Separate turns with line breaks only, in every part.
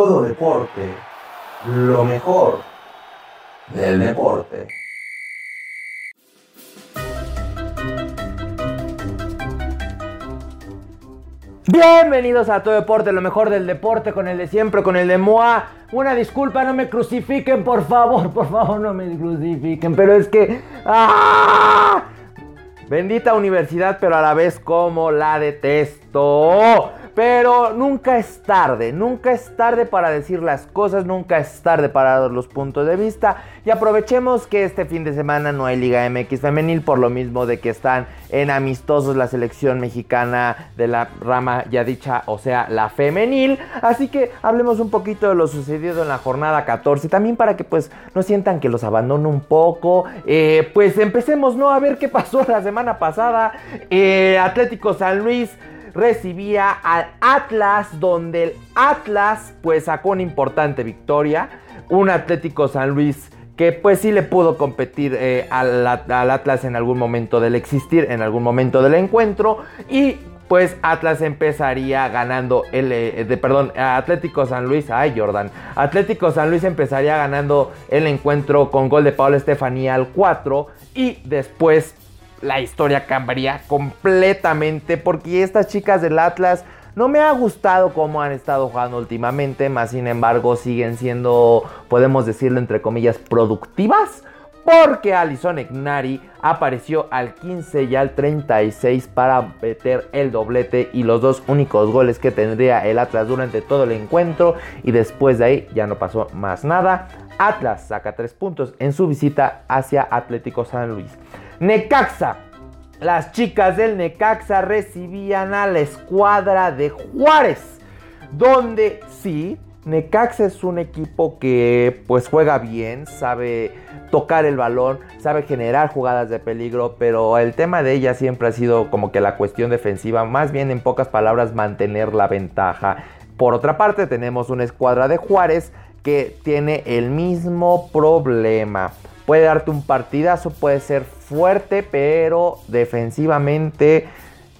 todo deporte, lo mejor del deporte.
Bienvenidos a Todo Deporte, lo mejor del deporte, con el de siempre, con el de Moa. Una disculpa, no me crucifiquen, por favor, por favor, no me crucifiquen, pero es que... ¡ah! Bendita universidad, pero a la vez como la detesto. Pero nunca es tarde, nunca es tarde para decir las cosas, nunca es tarde para dar los puntos de vista. Y aprovechemos que este fin de semana no hay Liga MX femenil, por lo mismo de que están en amistosos la selección mexicana de la rama ya dicha, o sea, la femenil. Así que hablemos un poquito de lo sucedido en la jornada 14, también para que pues no sientan que los abandono un poco. Eh, pues empecemos, ¿no? A ver qué pasó la semana pasada. Eh, Atlético San Luis recibía al Atlas, donde el Atlas pues sacó una importante victoria. Un Atlético San Luis que pues sí le pudo competir eh, al, Atlas en algún momento del existir, en algún momento del encuentro. Y pues Atlas empezaría ganando el eh, de perdón, Atlético San Luis, ay Jordan. Atlético San Luis empezaría ganando el encuentro con gol de Pablo Estefanía al 4 y después la historia cambiaría completamente porque estas chicas del Atlas no me ha gustado cómo han estado jugando últimamente, más sin embargo siguen siendo, podemos decirlo entre comillas, productivas. Porque Alison Egnari apareció al 15 y al 36 para meter el doblete y los dos únicos goles que tendría el Atlas durante todo el encuentro. Y después de ahí ya no pasó más nada. Atlas saca tres puntos en su visita hacia Atlético San Luis. Necaxa. Las chicas del Necaxa recibían a la escuadra de Juárez. Donde sí, Necaxa es un equipo que pues juega bien, sabe tocar el balón, sabe generar jugadas de peligro, pero el tema de ella siempre ha sido como que la cuestión defensiva, más bien en pocas palabras mantener la ventaja. Por otra parte tenemos una escuadra de Juárez que tiene el mismo problema. Puede darte un partidazo, puede ser fuerte, pero defensivamente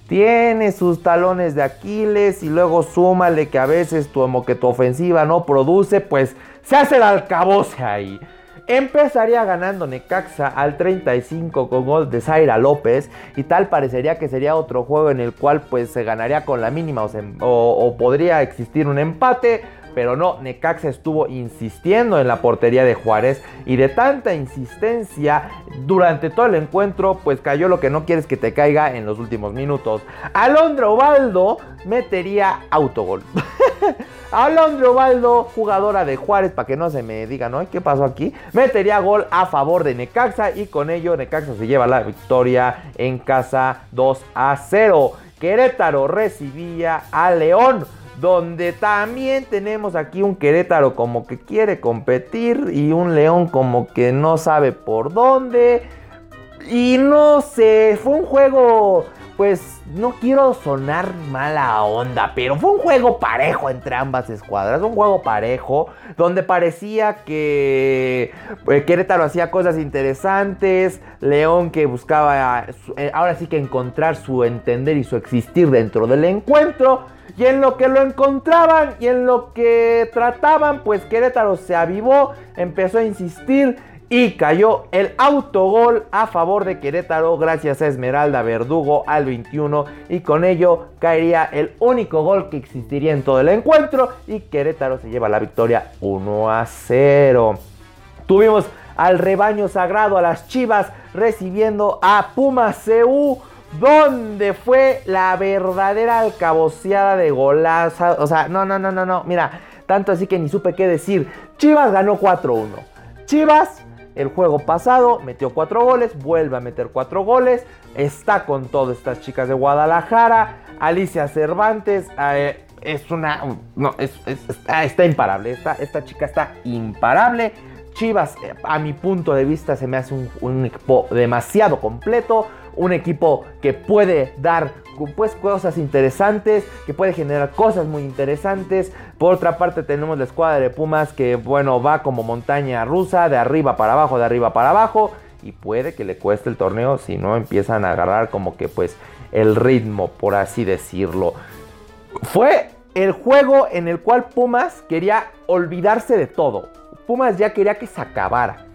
tiene sus talones de Aquiles y luego súmale que a veces tu, que tu ofensiva no produce, pues se hace el alcaboce ahí. Empezaría ganando Necaxa al 35 con gol de Zaira López y tal parecería que sería otro juego en el cual pues se ganaría con la mínima o podría existir un empate pero no, Necaxa estuvo insistiendo en la portería de Juárez y de tanta insistencia durante todo el encuentro, pues cayó lo que no quieres que te caiga en los últimos minutos. Alondra Ovaldo metería autogol. Alondra Ovaldo, jugadora de Juárez, para que no se me diga, ¿no? ¿Qué pasó aquí? Metería gol a favor de Necaxa y con ello Necaxa se lleva la victoria en casa 2 a 0. Querétaro recibía a León donde también tenemos aquí un Querétaro como que quiere competir y un León como que no sabe por dónde. Y no sé, fue un juego, pues no quiero sonar mala onda, pero fue un juego parejo entre ambas escuadras, un juego parejo, donde parecía que eh, Querétaro hacía cosas interesantes, León que buscaba eh, ahora sí que encontrar su entender y su existir dentro del encuentro. Y en lo que lo encontraban y en lo que trataban, pues Querétaro se avivó, empezó a insistir y cayó el autogol a favor de Querétaro gracias a Esmeralda Verdugo al 21 y con ello caería el único gol que existiría en todo el encuentro y Querétaro se lleva la victoria 1 a 0. Tuvimos al rebaño sagrado, a las Chivas recibiendo a Puma CU donde fue la verdadera alcaboceada de golaza. O sea, no, no, no, no, no. Mira, tanto así que ni supe qué decir. Chivas ganó 4-1. Chivas, el juego pasado, metió 4 goles, vuelve a meter 4 goles. Está con todas estas chicas de Guadalajara. Alicia Cervantes. Eh, es una. No, está, imparable. Esta, esta chica está imparable. Chivas, eh, a mi punto de vista, se me hace un equipo demasiado completo un equipo que puede dar pues, cosas interesantes, que puede generar cosas muy interesantes. Por otra parte tenemos la escuadra de Pumas que bueno va como montaña rusa, de arriba para abajo, de arriba para abajo. Y puede que le cueste el torneo si no empiezan a agarrar como que pues el ritmo, por así decirlo. Fue el juego en el cual Pumas quería olvidarse de todo. Pumas ya quería que se acabara.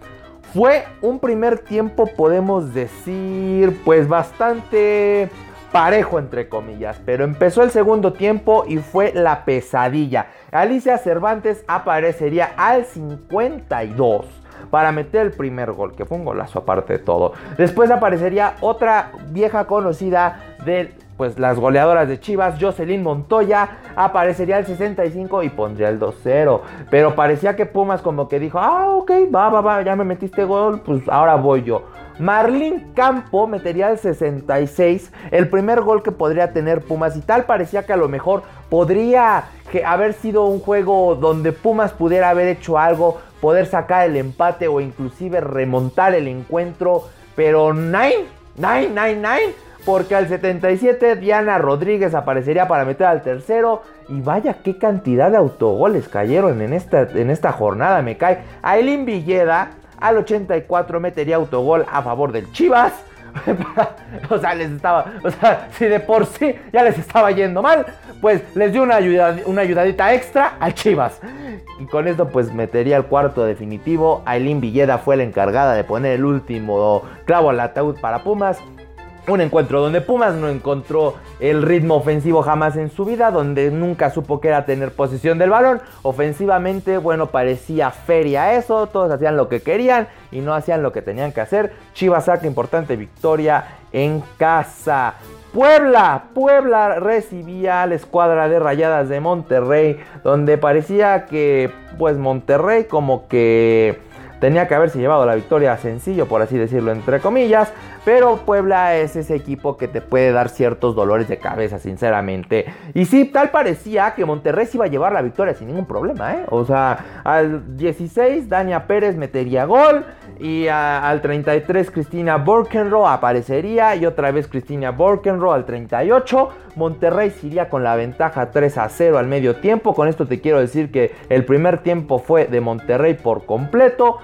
Fue un primer tiempo, podemos decir, pues bastante parejo entre comillas, pero empezó el segundo tiempo y fue la pesadilla. Alicia Cervantes aparecería al 52 para meter el primer gol, que fue un golazo aparte de todo. Después aparecería otra vieja conocida de pues las goleadoras de Chivas, Jocelyn Montoya, aparecería el 65 y pondría el 2-0. Pero parecía que Pumas como que dijo, ah, ok, va, va, va, ya me metiste gol, pues ahora voy yo. Marlín Campo metería el 66, el primer gol que podría tener Pumas y tal parecía que a lo mejor podría haber sido un juego donde Pumas pudiera haber hecho algo, poder sacar el empate o inclusive remontar el encuentro, pero nine, nine, nine, nine, porque al 77 Diana Rodríguez aparecería para meter al tercero y vaya qué cantidad de autogoles cayeron en esta, en esta jornada, me cae. Aileen Villeda al 84 metería autogol a favor del Chivas. o sea, les estaba, o sea, si de por sí ya les estaba yendo mal, pues les dio una, ayuda, una ayudadita extra al Chivas. Y con esto pues metería el cuarto definitivo. Aileen Villeda fue la encargada de poner el último clavo al ataúd para Pumas. Un encuentro donde Pumas no encontró el ritmo ofensivo jamás en su vida, donde nunca supo que era tener posesión del balón. Ofensivamente, bueno, parecía feria eso, todos hacían lo que querían y no hacían lo que tenían que hacer. Chivas saca importante victoria en casa. Puebla, Puebla recibía a la escuadra de rayadas de Monterrey, donde parecía que pues Monterrey como que tenía que haberse llevado la victoria sencillo, por así decirlo, entre comillas. Pero Puebla es ese equipo que te puede dar ciertos dolores de cabeza, sinceramente. Y sí, tal parecía que Monterrey se iba a llevar la victoria sin ningún problema, ¿eh? O sea, al 16 Dania Pérez metería gol. Y al 33 Cristina Borkenro aparecería. Y otra vez Cristina Borkenro al 38. Monterrey se iría con la ventaja 3 a 0 al medio tiempo. Con esto te quiero decir que el primer tiempo fue de Monterrey por completo.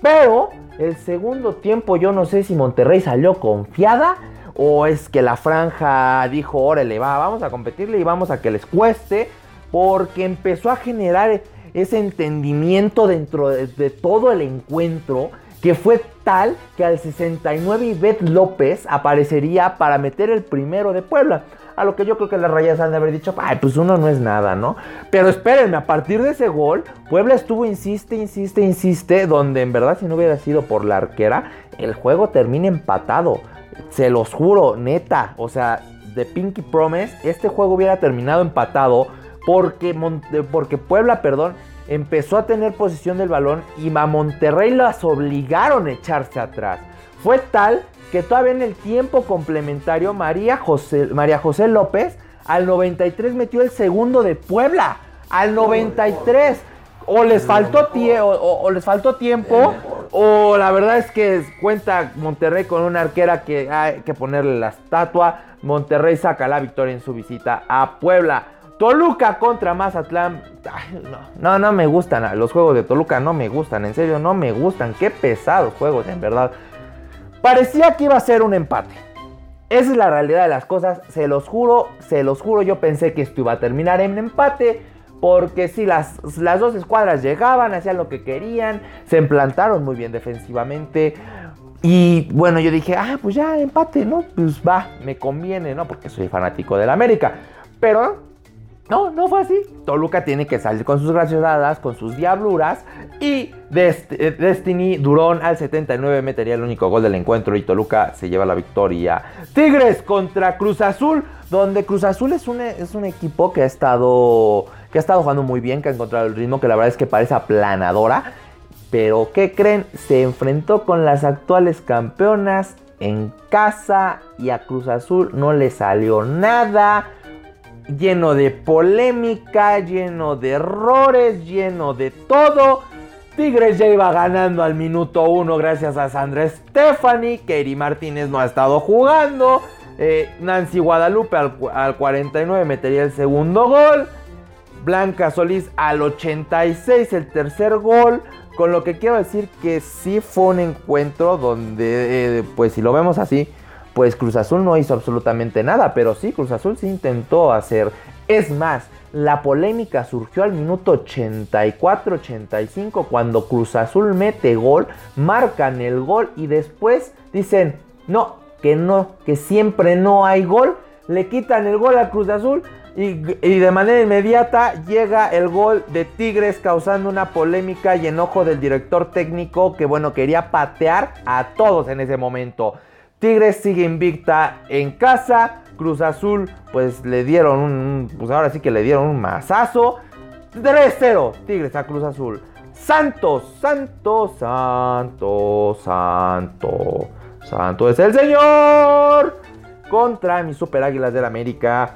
Pero el segundo tiempo yo no sé si Monterrey salió confiada o es que la franja dijo, órale, va, vamos a competirle y vamos a que les cueste. Porque empezó a generar ese entendimiento dentro de, todo el encuentro que fue tal que al 69 Ivette López aparecería para meter el primero de Puebla. A lo que yo creo que las rayas han de haber dicho, ay, pues uno no es nada, ¿no? Pero espérenme, a partir de ese gol, Puebla estuvo, insiste, insiste, insiste, donde en verdad si no hubiera sido por la arquera, el juego termina empatado. Se los juro, neta, o sea, de Pinky Promise, este juego hubiera terminado empatado porque, porque Puebla, perdón, empezó a tener posición del balón y a Monterrey las obligaron a echarse atrás. Fue tal que todavía en el tiempo complementario María José, María José López al 93 metió el segundo de Puebla. Al 93. O les faltó, o, les faltó tiempo, o la verdad es que cuenta Monterrey con una arquera que hay que ponerle la estatua. Monterrey saca la victoria en su visita a Puebla. Toluca contra Mazatlán. no, no, no me gustan. Los juegos de Toluca no me gustan. En serio, no me gustan. Qué pesados juegos, en verdad. Parecía que iba a ser un empate. Esa es la realidad de las cosas. Se los juro, se los juro. Yo pensé que esto iba a terminar en empate. Porque si las, las dos escuadras llegaban, hacían lo que querían. Se implantaron muy bien defensivamente. Y bueno, yo dije, ah, pues ya empate, ¿no? Pues va, me conviene, ¿no? Porque soy fanático del América. Pero no, no fue así. Toluca tiene que salir con sus graciosadas, con sus diabluras. Y eh, Destiny Durón al 79 metería el único gol del encuentro y Toluca se lleva la victoria. Tigres contra Cruz Azul, donde Cruz Azul es un, es un equipo que ha estado que ha estado jugando muy bien, que ha encontrado el ritmo, que la verdad es que parece aplanadora. Pero ¿qué creen? Se enfrentó con las actuales campeonas en casa y a Cruz Azul no le salió nada lleno de polémica, lleno de errores, lleno de todo. Tigres ya iba ganando al minuto uno gracias a Sandra Stephanie. Kerry Martínez no ha estado jugando. Eh, Nancy Guadalupe al, al 49 metería el segundo gol. Blanca Solís al 86 el tercer gol. Con lo que quiero decir que sí fue un encuentro donde, eh, pues si lo vemos así, pues Cruz Azul no hizo absolutamente nada, pero sí, Cruz Azul sí intentó hacer. Es más, La polémica surgió al minuto 84-85 cuando Cruz Azul mete gol, marcan el gol y después dicen, no, que no, que siempre no hay gol. Le quitan el gol a Cruz Azul y, de manera inmediata llega el gol de Tigres causando una polémica y enojo del director técnico que bueno quería patear a todos en ese momento. Tigres sigue invicta en casa. Cruz Azul, pues le dieron un. Pues ahora sí que le dieron un mazazo. 3-0. Tigres a Cruz Azul. Santos, Santos, Santos, Santos. Santo es el Señor. Contra mis Super Águilas del América.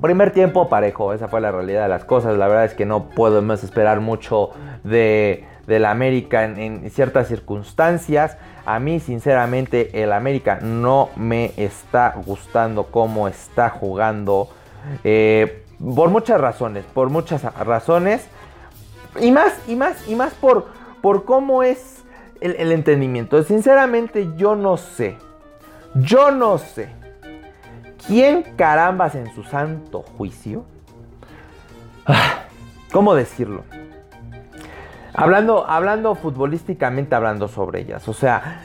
Primer tiempo parejo, esa fue la realidad de las cosas. La verdad es que no podemos esperar mucho de, la América en ciertas circunstancias. A mí, sinceramente, el América no me está gustando cómo está jugando. Eh, por muchas razones, por muchas razones. Y más, y más, y más por, por cómo es el, el entendimiento. Sinceramente, yo no sé. Yo no sé. ¿Quién carambas en su santo juicio? Ah, ¿Cómo decirlo? Hablando, hablando futbolísticamente, hablando sobre ellas. O sea,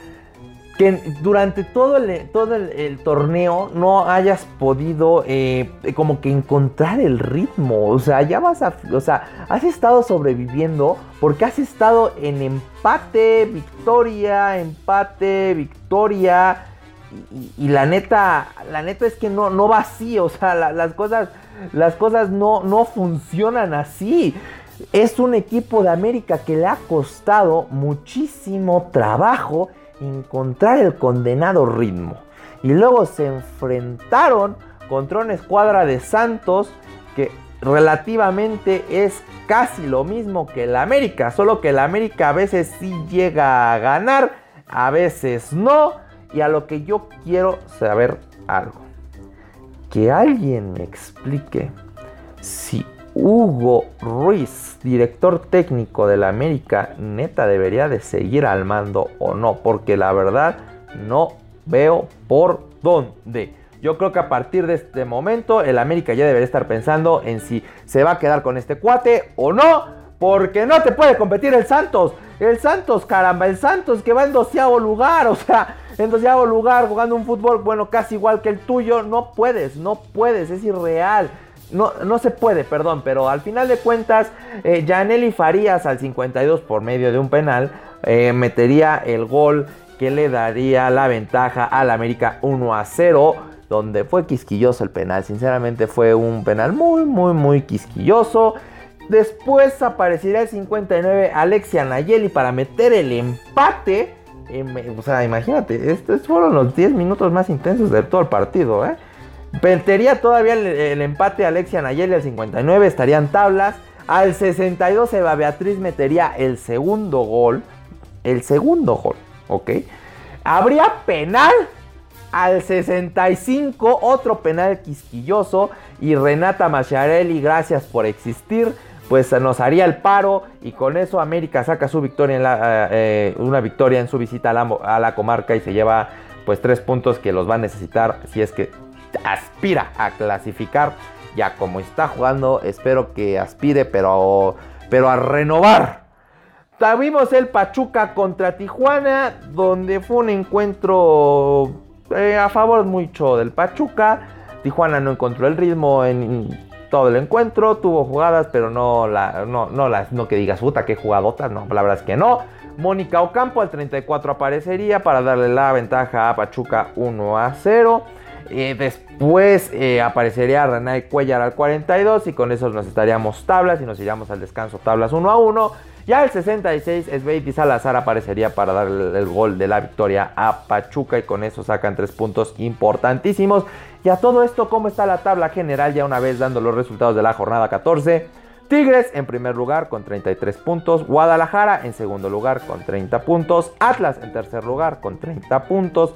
que durante todo el, todo el, torneo no hayas podido eh, como que encontrar el ritmo. O sea, ya vas a... O sea, has estado sobreviviendo porque has estado en empate, victoria, empate, victoria. Y, la neta, la neta es que no, no va así. O sea, las cosas, las cosas no, no funcionan así es un equipo de América que le ha costado muchísimo trabajo encontrar el condenado ritmo. Y luego se enfrentaron contra una escuadra de Santos que relativamente es casi lo mismo que el América, solo que el América a veces sí llega a ganar, a veces no. Y a lo que yo quiero saber algo. Que alguien me explique si Hugo Ruiz, director técnico de la América, neta debería de seguir al mando o no, porque la verdad no veo por dónde. Yo creo que a partir de este momento el América ya debería estar pensando en si se va a quedar con este cuate o no, porque no te puede competir el Santos. El Santos, caramba, el Santos que va en doceavo lugar, o sea, en doceavo lugar jugando un fútbol, bueno, casi igual que el tuyo, no puedes, no puedes, es irreal. No, no se puede, perdón, pero al final de cuentas, eh, Farías al 52 por medio de un penal eh, metería el gol que le daría la ventaja al América 1 a 0, donde fue quisquilloso el penal. Sinceramente fue un penal muy, muy, muy quisquilloso. Después aparecería el 59 Alexia Nayeli para meter el empate. o sea, imagínate, estos fueron los 10 minutos más intensos de todo el partido, ¿eh? Metería todavía el, empate Alexia Nayeli al 59, estarían tablas. Al 62 Eva Beatriz metería el segundo gol. El segundo gol, ¿ok? Habría penal al 65, otro penal quisquilloso. Y Renata Macharelli, gracias por existir. Pues nos haría el paro y con eso América saca su victoria en eh, una victoria en su visita a la, a la comarca y se lleva pues tres puntos que los va a necesitar si es que aspira a clasificar. Ya como está jugando, espero que aspire, pero, pero a renovar. Tuvimos el Pachuca contra Tijuana, donde fue un encuentro eh, a favor mucho del Pachuca. Tijuana no encontró el ritmo en todo el encuentro, tuvo jugadas, pero no, la, no, no las, no que digas, puta, qué jugadotas, no, la verdad es que no. Mónica Ocampo al 34 aparecería para darle la ventaja a Pachuca 1 a 0. Eh, después eh, aparecería Renay Cuellar al 42 y con eso nos estaríamos tablas y nos iríamos al descanso tablas 1 a 1. Ya el 66 Sveiti Salazar aparecería para dar el, gol de la victoria a Pachuca y con eso sacan tres puntos importantísimos. Y a todo esto, ¿cómo está la tabla general ya una vez dando los resultados de la jornada 14? Tigres en primer lugar con 33 puntos, Guadalajara en segundo lugar con 30 puntos, Atlas en tercer lugar con 30 puntos,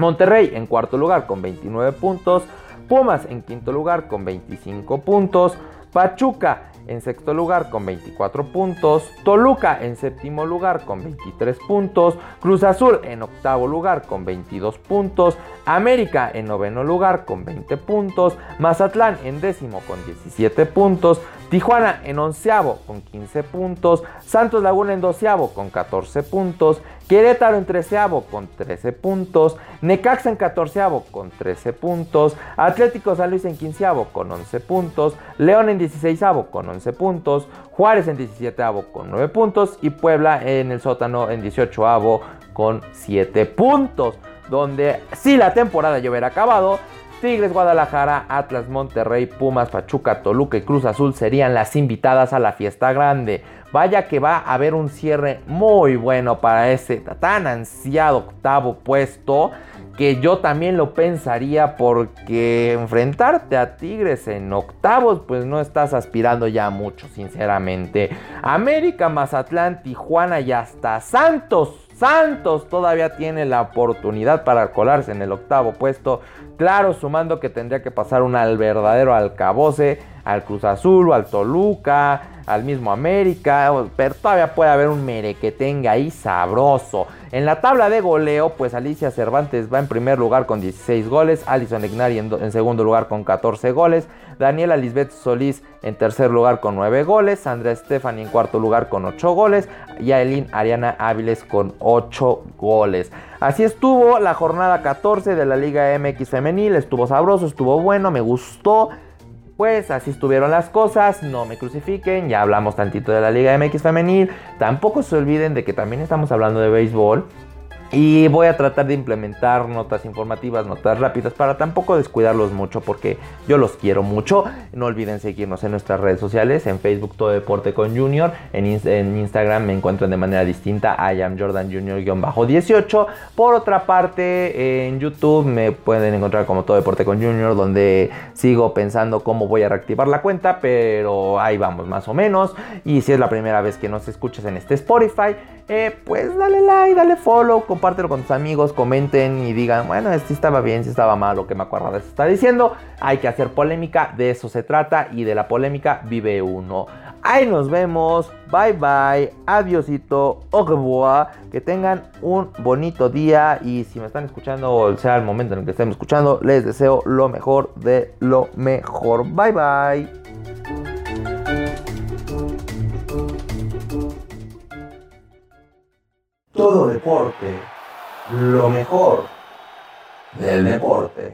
Monterrey en cuarto lugar con 29 puntos. Pumas en quinto lugar con 25 puntos. Pachuca en sexto lugar con 24 puntos, Toluca en séptimo lugar con 23 puntos, Cruz Azul en octavo lugar con 22 puntos, América en noveno lugar con 20 puntos, Mazatlán en décimo con 17 puntos, Tijuana en onceavo con 15 puntos, Santos Laguna en doceavo con 14 puntos, Querétaro en treceavo con 13 puntos, Necaxa en catorceavo con 13 puntos, Atlético San Luis en quinceavo con 11 puntos, León en dieciséisavo con 11 puntos, Juárez en diecisieteavo con 9 puntos y Puebla en el sótano en dieciochoavo con 7 puntos. Donde si la temporada ya hubiera acabado, Tigres, Guadalajara, Atlas, Monterrey, Pumas, Pachuca, Toluca y Cruz Azul serían las invitadas a la fiesta grande. Vaya que va a haber un cierre muy bueno para ese tan ansiado octavo puesto que yo también lo pensaría porque enfrentarte a Tigres en octavos pues no estás aspirando ya mucho sinceramente. América, Mazatlán, Tijuana y hasta Santos. Santos todavía tiene la oportunidad para colarse en el octavo puesto. Claro, sumando que tendría que pasar un al verdadero alcaboce, al Cruz Azul o al Toluca, al mismo América, pero todavía puede haber un merequetenga ahí sabroso. En la tabla de goleo, pues Alicia Cervantes va en primer lugar con 16 goles, Alison Ignari en, segundo lugar con 14 goles, Daniela Lisbeth Solís en tercer lugar con 9 goles, Andrea Estefani en cuarto lugar con 8 goles y Ailín Ariana Áviles con 8 goles. Así estuvo la jornada 14 de la Liga MX femenil, estuvo sabroso, estuvo bueno, me gustó pues así estuvieron las cosas, no me crucifiquen, ya hablamos tantito de la Liga MX femenil, tampoco se olviden de que también estamos hablando de béisbol y voy a tratar de implementar notas informativas, notas rápidas para tampoco descuidarlos mucho porque yo los quiero mucho. No olviden seguirnos en nuestras redes sociales, en Facebook Todo Deporte con Junior, en, Instagram me encuentran de manera distinta, I am Jordan Junior-18. Por otra parte, en YouTube me pueden encontrar como Todo Deporte con Junior, donde sigo pensando cómo voy a reactivar la cuenta, pero ahí vamos más o menos. Y si es la primera vez que nos escuchas en este Spotify, eh, pues dale like, dale follow, compártelo con tus amigos, comenten y digan, bueno, si estaba bien, si estaba mal, lo que me acuerdo de está diciendo. Hay que hacer polémica, de eso se trata y de la polémica vive uno. Ahí nos vemos, bye bye, adiosito, au que tengan un bonito día y si me están escuchando o sea el momento en el que estén escuchando, les deseo lo mejor de lo mejor. Bye bye.
Todo deporte, lo mejor del deporte.